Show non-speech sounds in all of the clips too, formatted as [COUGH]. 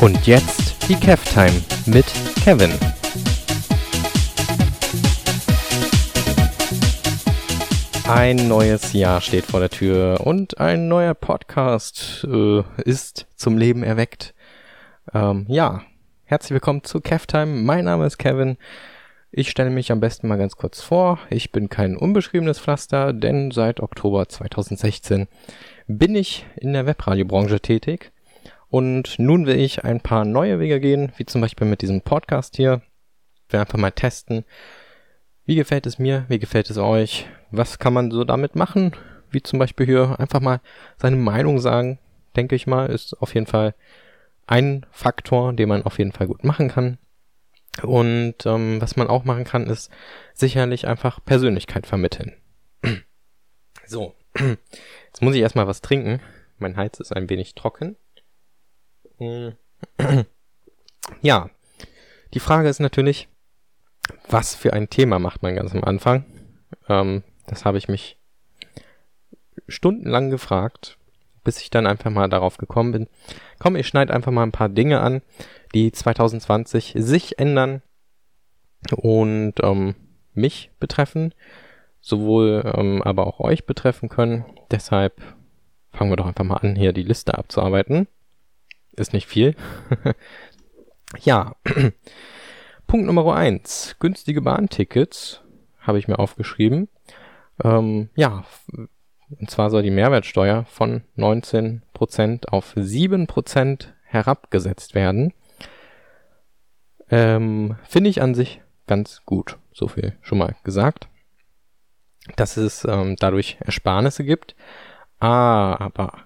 Und jetzt die Kev Time mit Kevin. Ein neues Jahr steht vor der Tür und ein neuer Podcast äh, ist zum Leben erweckt. Ähm, ja, herzlich willkommen zu Kev Time. Mein Name ist Kevin. Ich stelle mich am besten mal ganz kurz vor. Ich bin kein unbeschriebenes Pflaster, denn seit Oktober 2016 bin ich in der Webradiobranche tätig und nun will ich ein paar neue Wege gehen, wie zum Beispiel mit diesem Podcast hier. Ich will einfach mal testen, wie gefällt es mir, wie gefällt es euch, was kann man so damit machen, wie zum Beispiel hier einfach mal seine Meinung sagen, denke ich mal, ist auf jeden Fall ein Faktor, den man auf jeden Fall gut machen kann. Und ähm, was man auch machen kann, ist sicherlich einfach Persönlichkeit vermitteln. [CLEARS THROAT] so, [CLEARS THROAT] jetzt muss ich erstmal was trinken. Mein Hals ist ein wenig trocken. [CLEARS THROAT] Ja, die Frage ist natürlich, was für ein Thema macht man ganz am Anfang? Ähm, das habe ich mich stundenlang gefragt, bis ich dann einfach mal darauf gekommen bin. Komm, ich schneide einfach mal ein paar Dinge an, die 2020 sich ändern und ähm, mich betreffen, sowohl ähm, aber auch euch betreffen können. Deshalb fangen wir doch einfach mal an, hier die Liste abzuarbeiten. Ist nicht viel. [LAUGHS] ja. [CLEARS THROAT] Punkt Nummer eins: Günstige Bahntickets habe ich mir aufgeschrieben. Ähm, ja, und zwar soll die Mehrwertsteuer von 19% auf 7% herabgesetzt werden. Ähm, Finde ich an sich ganz gut. So viel schon mal gesagt. Dass es ähm, dadurch Ersparnisse gibt. Ah, aber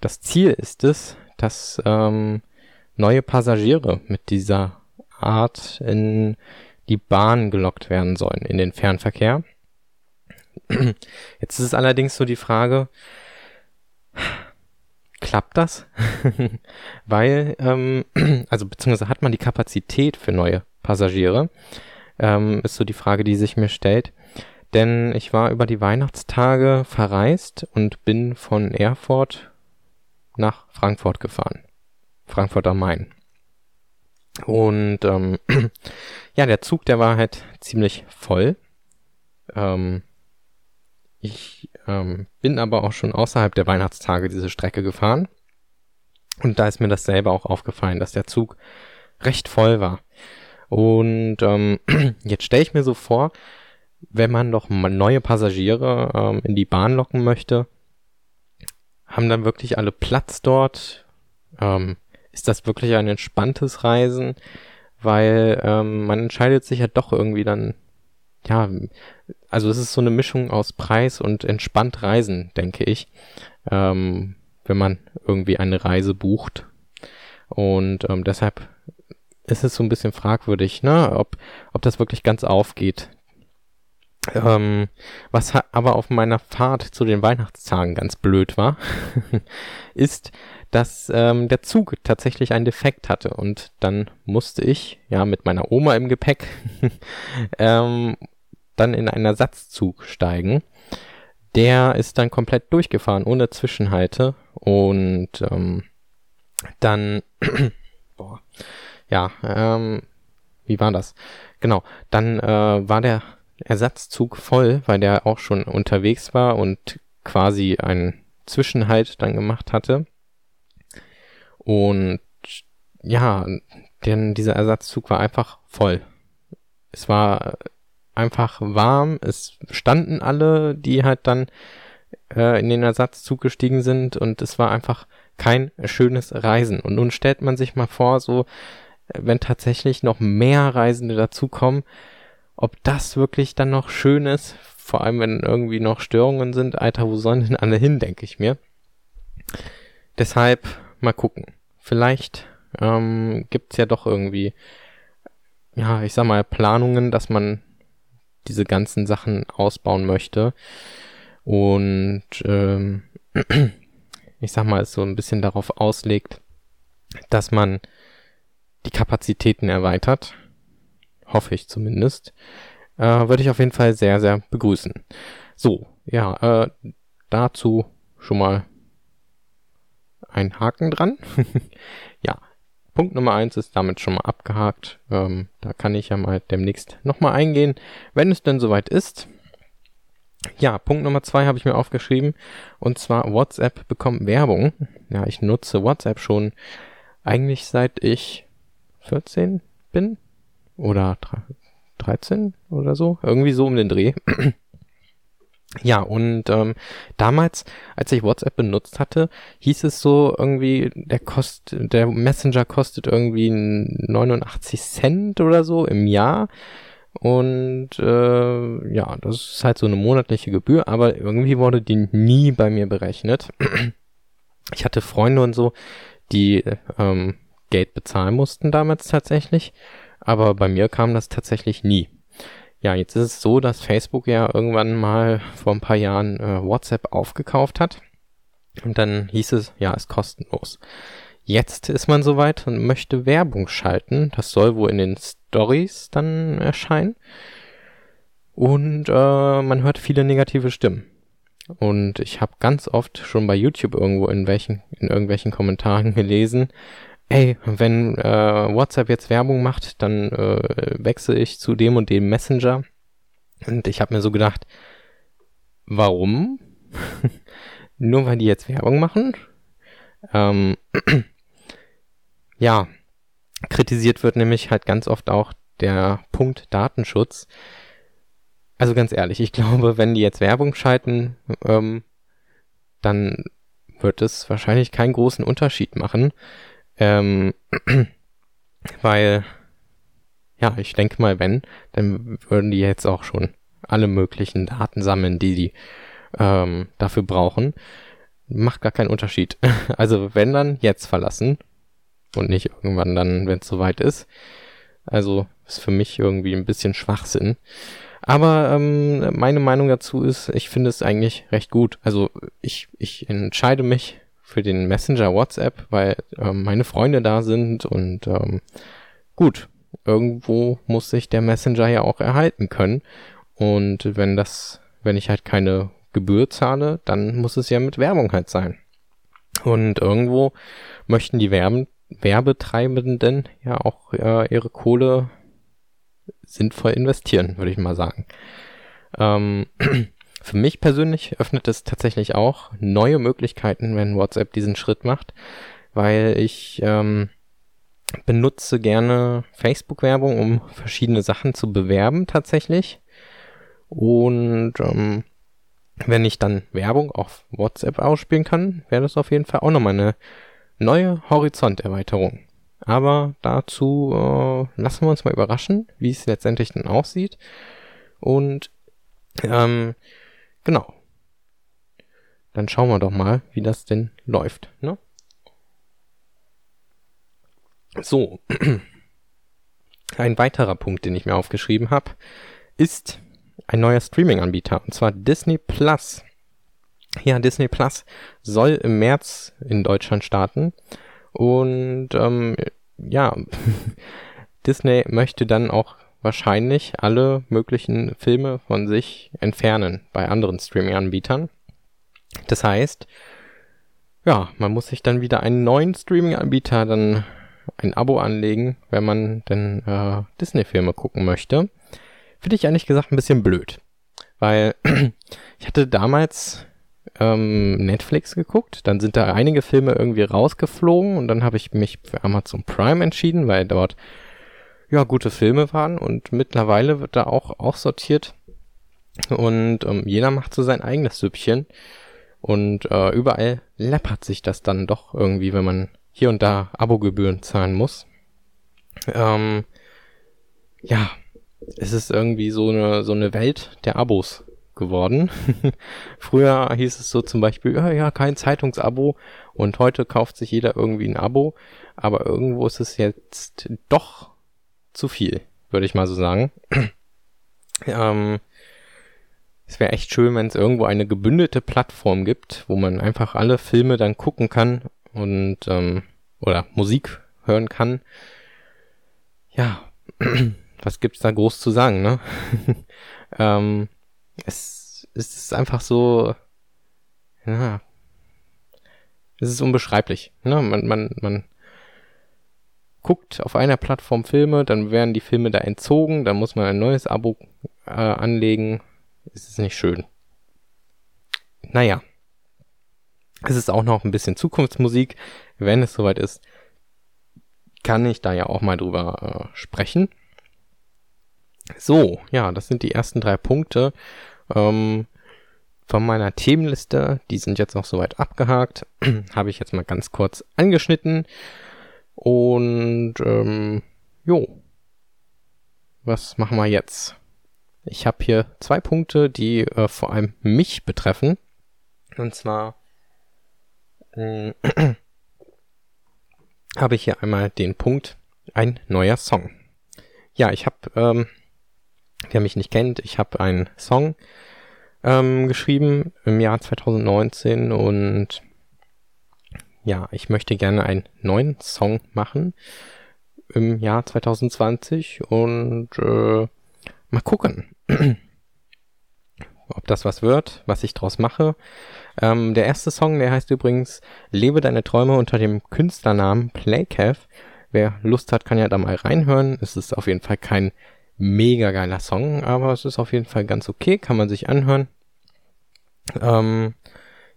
das Ziel ist es, dass ähm, neue Passagiere mit dieser Art in die Bahn gelockt werden sollen, in den Fernverkehr. Jetzt ist es allerdings so die Frage, klappt das? [LAUGHS] Weil, ähm, also beziehungsweise hat man die Kapazität für neue Passagiere? Ähm, ist so die Frage, die sich mir stellt. Denn ich war über die Weihnachtstage verreist und bin von Erfurt nach Frankfurt gefahren. Frankfurt am Main. Und ähm, [CLEARS THROAT] ja, der Zug, der war halt ziemlich voll. Ähm, ich ähm, bin aber auch schon außerhalb der Weihnachtstage diese Strecke gefahren. Und da ist mir das selber auch aufgefallen, dass der Zug recht voll war. Und ähm, [CLEARS THROAT] jetzt stelle ich mir so vor, wenn man doch neue Passagiere ähm, in die Bahn locken möchte, haben dann wirklich alle Platz dort? Ähm, ist das wirklich ein entspanntes Reisen? Weil ähm, man entscheidet sich ja doch irgendwie dann, ja, also es ist so eine Mischung aus Preis und entspannt Reisen, denke ich, ähm, wenn man irgendwie eine Reise bucht. Und ähm, deshalb ist es so ein bisschen fragwürdig, ne, ob, ob das wirklich ganz aufgeht, ähm, was aber auf meiner Fahrt zu den Weihnachtstagen ganz blöd war, [LAUGHS] ist, dass ähm, der Zug tatsächlich einen Defekt hatte und dann musste ich, ja, mit meiner Oma im Gepäck, [LAUGHS] ähm, dann in einen Ersatzzug steigen. Der ist dann komplett durchgefahren, ohne Zwischenhalte und ähm, dann, [CLEARS THROAT] boah, ja, ähm, wie war das? Genau, dann äh, war der Ersatzzug voll, weil der auch schon unterwegs war und quasi einen Zwischenhalt dann gemacht hatte. Und ja, denn dieser Ersatzzug war einfach voll. Es war einfach warm, es standen alle, die halt dann äh, in den Ersatzzug gestiegen sind und es war einfach kein schönes Reisen. Und nun stellt man sich mal vor, so, wenn tatsächlich noch mehr Reisende dazukommen, ob das wirklich dann noch schön ist, vor allem wenn irgendwie noch Störungen sind, Alter, wo sollen denn alle hin, denke ich mir. Deshalb mal gucken. Vielleicht ähm, gibt ja doch irgendwie, ja, ich sag mal, Planungen, dass man diese ganzen Sachen ausbauen möchte. Und ähm, [CLEARS THROAT] ich sag mal, es so ein bisschen darauf auslegt, dass man die Kapazitäten erweitert hoffe ich zumindest, äh, würde ich auf jeden Fall sehr, sehr begrüßen. So, ja, äh, dazu schon mal ein Haken dran. [LAUGHS] ja, Punkt Nummer eins ist damit schon mal abgehakt. Ähm, da kann ich ja mal demnächst nochmal eingehen, wenn es denn soweit ist. Ja, Punkt Nummer zwei habe ich mir aufgeschrieben. Und zwar WhatsApp bekommt Werbung. Ja, ich nutze WhatsApp schon eigentlich seit ich 14 bin. Oder 13 oder so. Irgendwie so um den Dreh. [CLEARS THROAT] Ja, und ähm, damals, als ich WhatsApp benutzt hatte, hieß es so irgendwie, der kost, der Messenger kostet irgendwie 89 Cent oder so im Jahr. Und äh, ja, das ist halt so eine monatliche Gebühr, aber irgendwie wurde die nie bei mir berechnet. [CLEARS THROAT] Ich hatte Freunde und so, die ähm, Geld bezahlen mussten damals tatsächlich, aber bei mir kam das tatsächlich nie. Ja, jetzt ist es so, dass Facebook ja irgendwann mal vor ein paar Jahren äh, WhatsApp aufgekauft hat. Und dann hieß es, ja, ist kostenlos. Jetzt ist man soweit und möchte Werbung schalten. Das soll wohl in den Stories dann erscheinen. Und äh, man hört viele negative Stimmen. Und ich habe ganz oft schon bei YouTube irgendwo in welchen in irgendwelchen Kommentaren [LAUGHS] gelesen, hey, wenn äh, WhatsApp jetzt Werbung macht, dann äh, wechsle ich zu dem und dem Messenger. Und ich habe mir so gedacht, warum? [LAUGHS] Nur weil die jetzt Werbung machen? Ähm, [CLEARS THROAT] ja, kritisiert wird nämlich halt ganz oft auch der Punkt Datenschutz. Also ganz ehrlich, ich [LAUGHS] glaube, wenn die jetzt Werbung schalten, ähm, dann wird es wahrscheinlich keinen großen Unterschied machen. Ähm, [CLEARS THROAT] weil, ja, ich denke mal, wenn, dann würden die jetzt auch schon alle möglichen Daten sammeln, die die ähm, dafür brauchen. Macht gar keinen Unterschied. [LAUGHS] Also wenn dann jetzt verlassen und nicht irgendwann dann, wenn es soweit ist. Also ist für mich irgendwie ein bisschen Schwachsinn. Aber ähm, meine Meinung dazu ist, ich finde es eigentlich recht gut. Also ich, ich entscheide mich für den Messenger WhatsApp, weil ähm, meine Freunde da sind und ähm, gut, irgendwo muss sich der Messenger ja auch erhalten können. Und wenn das, wenn ich halt keine Gebühr zahle, dann muss es ja mit Werbung halt sein. Und irgendwo möchten die Werben, Werbetreibenden ja auch äh, ihre Kohle sinnvoll investieren, würde ich mal sagen. Ähm, [CLEARS THROAT] Für mich persönlich öffnet es tatsächlich auch neue Möglichkeiten, wenn WhatsApp diesen Schritt macht, weil ich ähm, benutze gerne Facebook-Werbung, um verschiedene Sachen zu bewerben tatsächlich. Und ähm, wenn ich dann Werbung auf WhatsApp ausspielen kann, wäre das auf jeden Fall auch nochmal eine neue Horizonterweiterung. Aber dazu äh, lassen wir uns mal überraschen, wie es letztendlich dann aussieht. Und ähm, Genau. Dann schauen wir doch mal, wie das denn läuft. Ne? So. Ein weiterer Punkt, den ich mir aufgeschrieben habe, ist ein neuer Streaming-Anbieter, und zwar Disney Plus. Ja, Disney Plus soll im März in Deutschland starten. Und ähm, ja, [LAUGHS] Disney möchte dann auch wahrscheinlich alle möglichen Filme von sich entfernen bei anderen Streaming-Anbietern. Das heißt, ja, man muss sich dann wieder einen neuen Streaming-Anbieter dann ein Abo anlegen, wenn man denn äh, Disney-Filme gucken möchte. Finde ich ehrlich gesagt ein bisschen blöd. Weil [CLEARS THROAT] ich hatte damals ähm, Netflix geguckt, dann sind da einige Filme irgendwie rausgeflogen und dann habe ich mich für Amazon Prime entschieden, weil dort ja, gute Filme waren und mittlerweile wird da auch, auch sortiert und ähm, jeder macht so sein eigenes Süppchen und äh, überall läppert sich das dann doch irgendwie, wenn man hier und da Abogebühren zahlen muss. Ähm, ja, es ist irgendwie so eine, so eine Welt der Abos geworden. [LAUGHS] Früher hieß es so zum Beispiel, ja, ja, kein Zeitungsabo und heute kauft sich jeder irgendwie ein Abo, aber irgendwo ist es jetzt doch zu viel, würde ich mal so sagen. [CLEARS THROAT] ähm, es wäre echt schön, wenn es irgendwo eine gebündelte Plattform gibt, wo man einfach alle Filme dann gucken kann und ähm, oder Musik hören kann. Ja, [CLEARS THROAT] was gibt's da groß zu sagen, ne? [LAUGHS] ähm, es, es ist einfach so, ja, es ist unbeschreiblich, ne? Man, man, man guckt auf einer Plattform Filme, dann werden die Filme da entzogen, dann muss man ein neues Abo äh, anlegen. Es ist nicht schön. Naja. Es ist auch noch ein bisschen Zukunftsmusik. Wenn es soweit ist, kann ich da ja auch mal drüber äh, sprechen. So, ja, das sind die ersten drei Punkte ähm, von meiner Themenliste. Die sind jetzt noch soweit abgehakt. [CLEARS THROAT] Habe ich jetzt mal ganz kurz angeschnitten. Und ähm, jo, was machen wir jetzt? Ich habe hier zwei Punkte, die äh, vor allem mich betreffen. Und zwar äh, [CLEARS THROAT] habe ich hier einmal den Punkt ein neuer Song. Ja, ich habe, ähm, wer mich nicht kennt, ich habe einen Song ähm, geschrieben im Jahr 2019 und ja, ich möchte gerne einen neuen Song machen im Jahr 2020 und äh, mal gucken, [CLEARS THROAT] ob das was wird, was ich draus mache. Ähm, der erste Song, der heißt übrigens Lebe deine Träume unter dem Künstlernamen Playcav. Wer Lust hat, kann ja da mal reinhören. Es ist auf jeden Fall kein mega geiler Song, aber es ist auf jeden Fall ganz okay, kann man sich anhören. Ähm,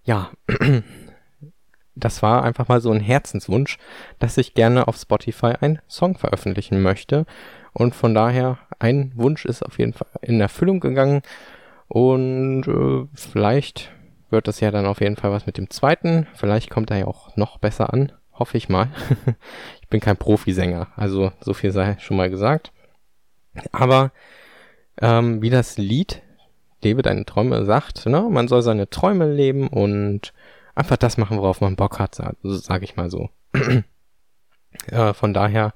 ja, [CLEARS THROAT] das war einfach mal so ein Herzenswunsch, dass ich gerne auf Spotify einen Song veröffentlichen möchte. Und von daher, ein Wunsch ist auf jeden Fall in Erfüllung gegangen. Und äh, vielleicht wird das ja dann auf jeden Fall was mit dem zweiten. Vielleicht kommt er ja auch noch besser an. Hoffe ich mal. [LAUGHS] ich bin kein Profisänger, also so viel sei schon mal gesagt. Aber ähm, wie das Lied Lebe deine Träume sagt, ne? man soll seine Träume leben und einfach das machen, worauf man Bock hat, sage sag ich mal so. [CLEARS THROAT] äh, von daher,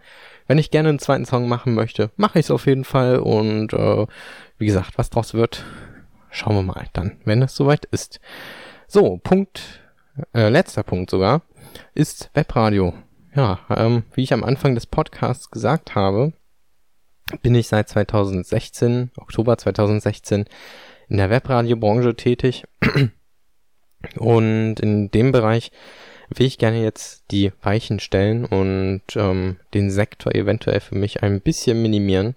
wenn ich gerne einen zweiten Song machen möchte, mache ich es auf jeden Fall und äh, wie gesagt, was draus wird, schauen wir mal dann, wenn es soweit ist. So, Punkt, äh, letzter Punkt sogar, ist Webradio. Ja, ähm, wie ich am Anfang des Podcasts gesagt habe, bin ich seit 2016, Oktober 2016, in der Webradiobranche tätig. [CLEARS THROAT] Und in dem Bereich will ich gerne jetzt die Weichen stellen und ähm, den Sektor eventuell für mich ein bisschen minimieren.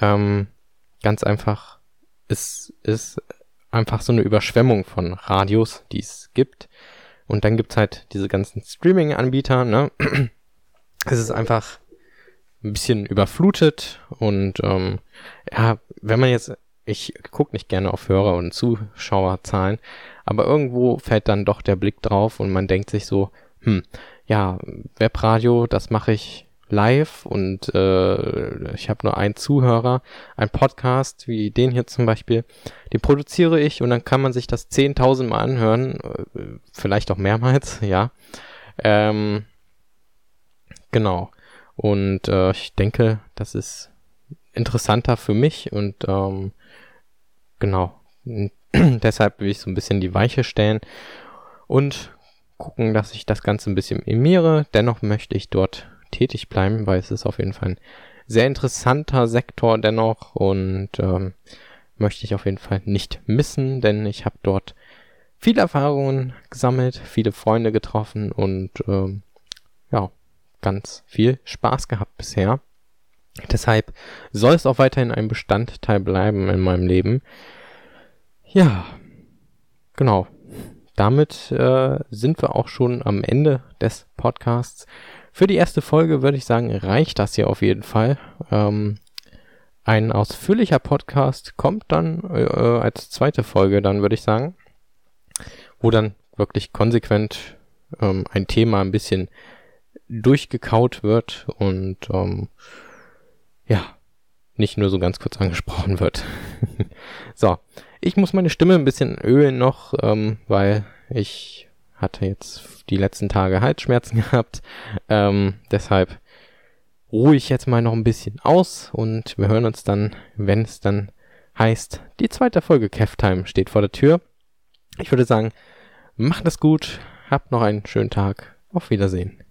Ähm, ganz einfach, es ist einfach so eine Überschwemmung von Radios, die es gibt. Und dann gibt's halt diese ganzen Streaming-Anbieter, ne? [CLEARS THROAT] Es ist einfach ein bisschen überflutet und ähm, ja, wenn man jetzt, ich gucke nicht gerne auf Hörer und Zuschauerzahlen, aber irgendwo fällt dann doch der Blick drauf und man denkt sich so, hm, ja, Webradio, das mache ich live und äh, ich habe nur einen Zuhörer, ein Podcast wie den hier zum Beispiel, den produziere ich und dann kann man sich das 10.000 Mal anhören, äh, vielleicht auch mehrmals, [LAUGHS] ja. Ähm, genau. Und äh, ich denke, das ist interessanter für mich und ähm, genau. [CLEARS THROAT] Deshalb will ich so ein bisschen die Weiche stellen und gucken, dass ich das Ganze ein bisschen minimiere. Dennoch möchte ich dort tätig bleiben, weil es ist auf jeden Fall ein sehr interessanter Sektor dennoch und ähm, möchte ich auf jeden Fall nicht missen, denn ich habe dort viele Erfahrungen gesammelt, viele Freunde getroffen und ähm, ja, ganz viel Spaß gehabt bisher. Deshalb soll es auch weiterhin ein Bestandteil bleiben in meinem Leben. Ja, genau. Damit äh, sind wir auch schon am Ende des Podcasts. Für die erste Folge würde ich sagen, reicht das hier auf jeden Fall. Ähm, ein ausführlicher Podcast kommt dann äh, als zweite Folge, dann würde ich sagen, wo dann wirklich konsequent ähm, ein Thema ein bisschen durchgekaut wird und ähm, ja, nicht nur so ganz kurz angesprochen wird. [LAUGHS] so, ich muss meine Stimme ein bisschen ölen noch, ähm, weil ich hatte jetzt die letzten Tage Halsschmerzen [LAUGHS] gehabt. Ähm, deshalb ruhe ich jetzt mal noch ein bisschen aus und wir hören uns dann, wenn es dann heißt, die zweite Folge Keftime steht vor der Tür. Ich würde sagen, macht es gut, habt noch einen schönen Tag, auf Wiedersehen.